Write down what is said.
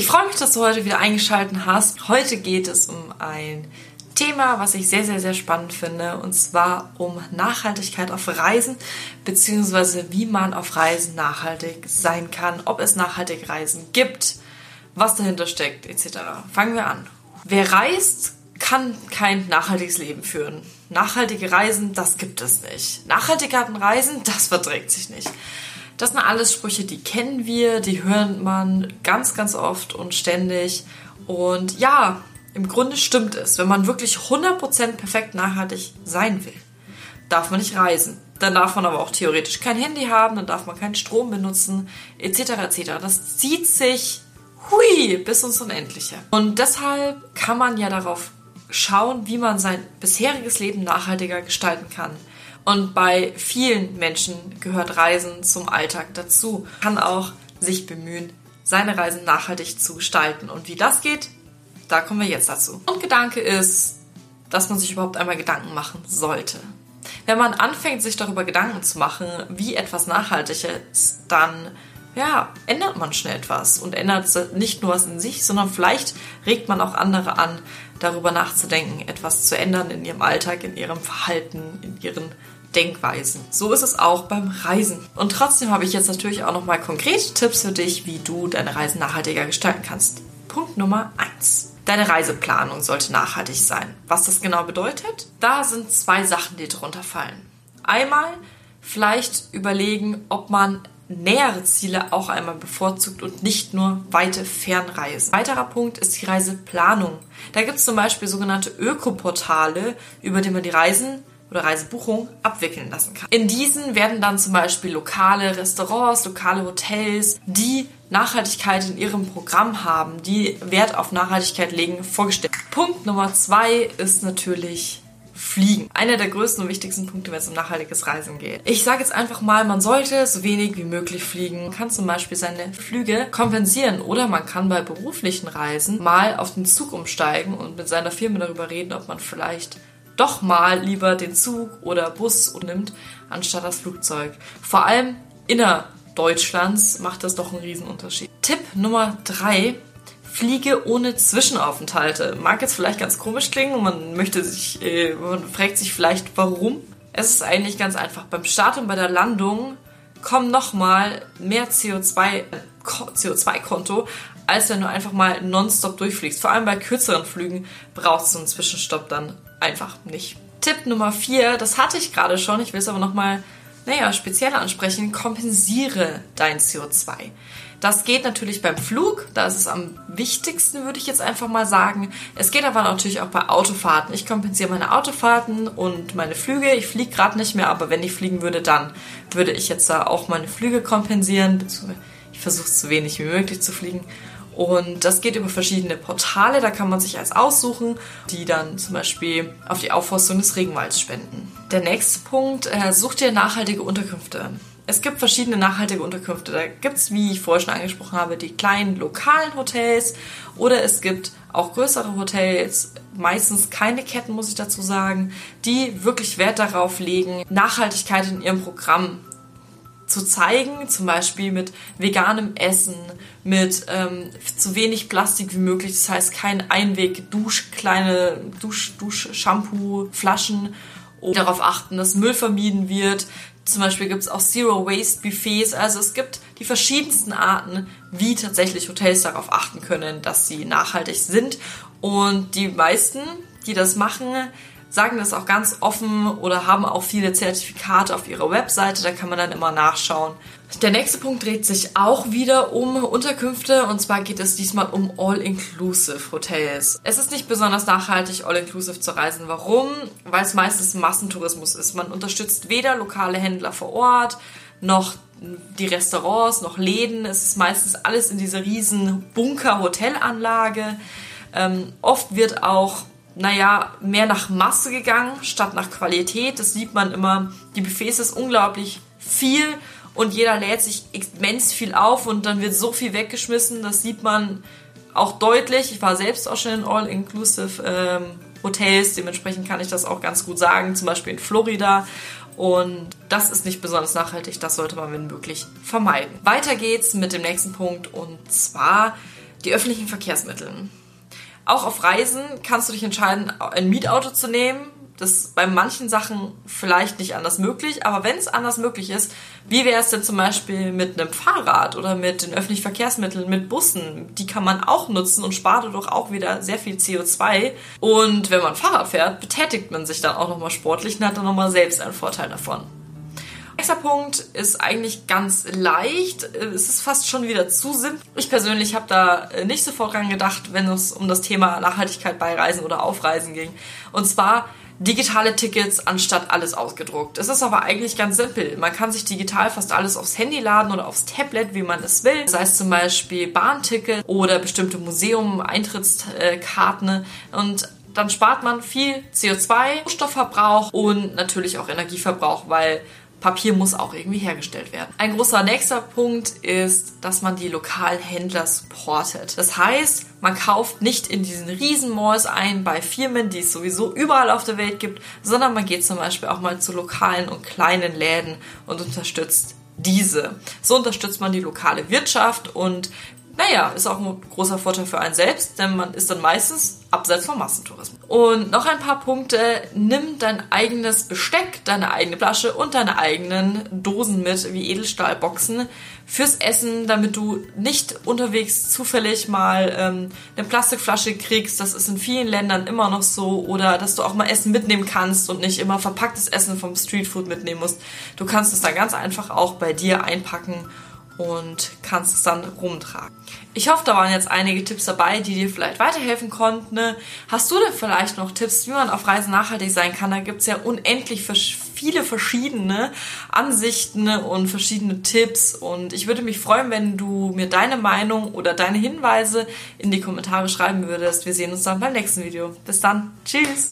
Ich freue mich, dass du heute wieder eingeschaltet hast. Heute geht es um ein Thema, was ich sehr, sehr, sehr spannend finde, und zwar um Nachhaltigkeit auf Reisen, beziehungsweise wie man auf Reisen nachhaltig sein kann, ob es nachhaltige Reisen gibt, was dahinter steckt, etc. Fangen wir an. Wer reist, kann kein nachhaltiges Leben führen. Nachhaltige Reisen, das gibt es nicht. Nachhaltigkeiten Reisen, das verträgt sich nicht. Das sind alles Sprüche, die kennen wir, die hört man ganz, ganz oft und ständig. Und ja, im Grunde stimmt es. Wenn man wirklich 100% perfekt nachhaltig sein will, darf man nicht reisen. Dann darf man aber auch theoretisch kein Handy haben, dann darf man keinen Strom benutzen, etc. etc. Das zieht sich hui bis ins Unendliche. Und deshalb kann man ja darauf schauen, wie man sein bisheriges Leben nachhaltiger gestalten kann. Und bei vielen Menschen gehört Reisen zum Alltag dazu. Kann auch sich bemühen, seine Reisen nachhaltig zu gestalten. Und wie das geht, da kommen wir jetzt dazu. Und Gedanke ist, dass man sich überhaupt einmal Gedanken machen sollte. Wenn man anfängt, sich darüber Gedanken zu machen, wie etwas nachhaltig ist, dann ja, ändert man schnell etwas und ändert nicht nur was in sich, sondern vielleicht regt man auch andere an, darüber nachzudenken, etwas zu ändern in ihrem Alltag, in ihrem Verhalten, in ihren Denkweisen. So ist es auch beim Reisen. Und trotzdem habe ich jetzt natürlich auch nochmal konkrete Tipps für dich, wie du deine Reisen nachhaltiger gestalten kannst. Punkt Nummer eins: Deine Reiseplanung sollte nachhaltig sein. Was das genau bedeutet? Da sind zwei Sachen, die drunter fallen. Einmal vielleicht überlegen, ob man nähere Ziele auch einmal bevorzugt und nicht nur weite Fernreisen. Weiterer Punkt ist die Reiseplanung. Da gibt es zum Beispiel sogenannte Ökoportale, über die man die Reisen oder Reisebuchung abwickeln lassen kann. In diesen werden dann zum Beispiel lokale Restaurants, lokale Hotels, die Nachhaltigkeit in ihrem Programm haben, die Wert auf Nachhaltigkeit legen, vorgestellt. Punkt Nummer zwei ist natürlich Fliegen. Einer der größten und wichtigsten Punkte, wenn es um nachhaltiges Reisen geht. Ich sage jetzt einfach mal, man sollte so wenig wie möglich fliegen. Man kann zum Beispiel seine Flüge kompensieren oder man kann bei beruflichen Reisen mal auf den Zug umsteigen und mit seiner Firma darüber reden, ob man vielleicht doch mal lieber den Zug oder Bus nimmt, anstatt das Flugzeug. Vor allem innerdeutschlands macht das doch einen Riesenunterschied. Tipp Nummer drei Fliege ohne Zwischenaufenthalte. Mag jetzt vielleicht ganz komisch klingen und man möchte sich, äh, man fragt sich vielleicht, warum. Es ist eigentlich ganz einfach. Beim Start und bei der Landung kommen nochmal mehr CO2, CO2-Konto, als wenn du einfach mal nonstop durchfliegst. Vor allem bei kürzeren Flügen brauchst du einen Zwischenstopp dann einfach nicht. Tipp Nummer 4, das hatte ich gerade schon, ich will es aber nochmal, naja, speziell ansprechen, kompensiere dein CO2. Das geht natürlich beim Flug, da ist es am wichtigsten, würde ich jetzt einfach mal sagen. Es geht aber natürlich auch bei Autofahrten. Ich kompensiere meine Autofahrten und meine Flüge. Ich fliege gerade nicht mehr, aber wenn ich fliegen würde, dann würde ich jetzt da auch meine Flüge kompensieren. Ich versuche so wenig wie möglich zu fliegen. Und das geht über verschiedene Portale, da kann man sich als aussuchen, die dann zum Beispiel auf die Aufforstung des Regenwalds spenden. Der nächste Punkt, äh, such dir nachhaltige Unterkünfte. Es gibt verschiedene nachhaltige Unterkünfte. Da gibt es, wie ich vorher schon angesprochen habe, die kleinen lokalen Hotels oder es gibt auch größere Hotels, meistens keine Ketten, muss ich dazu sagen, die wirklich Wert darauf legen, Nachhaltigkeit in ihrem Programm zu zeigen, zum Beispiel mit veganem Essen, mit ähm, zu wenig Plastik wie möglich, das heißt kein Einweg, Dusch, kleine Dusch, Dusch, Shampoo, Flaschen und darauf achten, dass Müll vermieden wird, zum Beispiel gibt es auch Zero Waste Buffets. Also es gibt die verschiedensten Arten, wie tatsächlich Hotels darauf achten können, dass sie nachhaltig sind. Und die meisten, die das machen, sagen das auch ganz offen oder haben auch viele Zertifikate auf ihrer Webseite. Da kann man dann immer nachschauen. Der nächste Punkt dreht sich auch wieder um Unterkünfte und zwar geht es diesmal um All-Inclusive Hotels. Es ist nicht besonders nachhaltig, All-Inclusive zu reisen. Warum? Weil es meistens Massentourismus ist. Man unterstützt weder lokale Händler vor Ort noch die Restaurants, noch Läden. Es ist meistens alles in dieser riesen Bunker-Hotelanlage. Ähm, oft wird auch naja, mehr nach Masse gegangen, statt nach Qualität. Das sieht man immer. Die Buffets ist unglaublich viel und jeder lädt sich immens viel auf und dann wird so viel weggeschmissen. Das sieht man auch deutlich. Ich war selbst auch schon in All-Inclusive ähm, Hotels, dementsprechend kann ich das auch ganz gut sagen, zum Beispiel in Florida. Und das ist nicht besonders nachhaltig, das sollte man, wenn möglich, vermeiden. Weiter geht's mit dem nächsten Punkt und zwar Die öffentlichen Verkehrsmittel. Auch auf Reisen kannst du dich entscheiden, ein Mietauto zu nehmen. Das ist bei manchen Sachen vielleicht nicht anders möglich, aber wenn es anders möglich ist, wie wäre es denn zum Beispiel mit einem Fahrrad oder mit den öffentlichen Verkehrsmitteln, mit Bussen? Die kann man auch nutzen und spart dadurch auch wieder sehr viel CO2. Und wenn man Fahrrad fährt, betätigt man sich dann auch nochmal sportlich und hat dann nochmal selbst einen Vorteil davon. Nächster Punkt ist eigentlich ganz leicht. Es ist fast schon wieder zu simpel. Ich persönlich habe da nicht sofort dran gedacht, wenn es um das Thema Nachhaltigkeit bei Reisen oder Aufreisen ging. Und zwar digitale Tickets anstatt alles ausgedruckt. Es ist aber eigentlich ganz simpel. Man kann sich digital fast alles aufs Handy laden oder aufs Tablet, wie man es will. Sei es zum Beispiel Bahnticket oder bestimmte Museum-Eintrittskarten. Und dann spart man viel CO2, Stoffverbrauch und natürlich auch Energieverbrauch, weil Papier muss auch irgendwie hergestellt werden. Ein großer nächster Punkt ist, dass man die lokalen Händler supportet. Das heißt, man kauft nicht in diesen Riesenmalls ein bei Firmen, die es sowieso überall auf der Welt gibt, sondern man geht zum Beispiel auch mal zu lokalen und kleinen Läden und unterstützt diese. So unterstützt man die lokale Wirtschaft und naja, ist auch ein großer Vorteil für einen selbst, denn man ist dann meistens abseits vom Massentourismus. Und noch ein paar Punkte. Nimm dein eigenes Besteck, deine eigene Flasche und deine eigenen Dosen mit, wie Edelstahlboxen, fürs Essen, damit du nicht unterwegs zufällig mal ähm, eine Plastikflasche kriegst. Das ist in vielen Ländern immer noch so. Oder dass du auch mal Essen mitnehmen kannst und nicht immer verpacktes Essen vom Streetfood mitnehmen musst. Du kannst es da ganz einfach auch bei dir einpacken und kannst es dann rumtragen. Ich hoffe, da waren jetzt einige Tipps dabei, die dir vielleicht weiterhelfen konnten. Hast du denn vielleicht noch Tipps, wie man auf Reisen nachhaltig sein kann? Da gibt es ja unendlich viele verschiedene Ansichten und verschiedene Tipps. Und ich würde mich freuen, wenn du mir deine Meinung oder deine Hinweise in die Kommentare schreiben würdest. Wir sehen uns dann beim nächsten Video. Bis dann. Tschüss.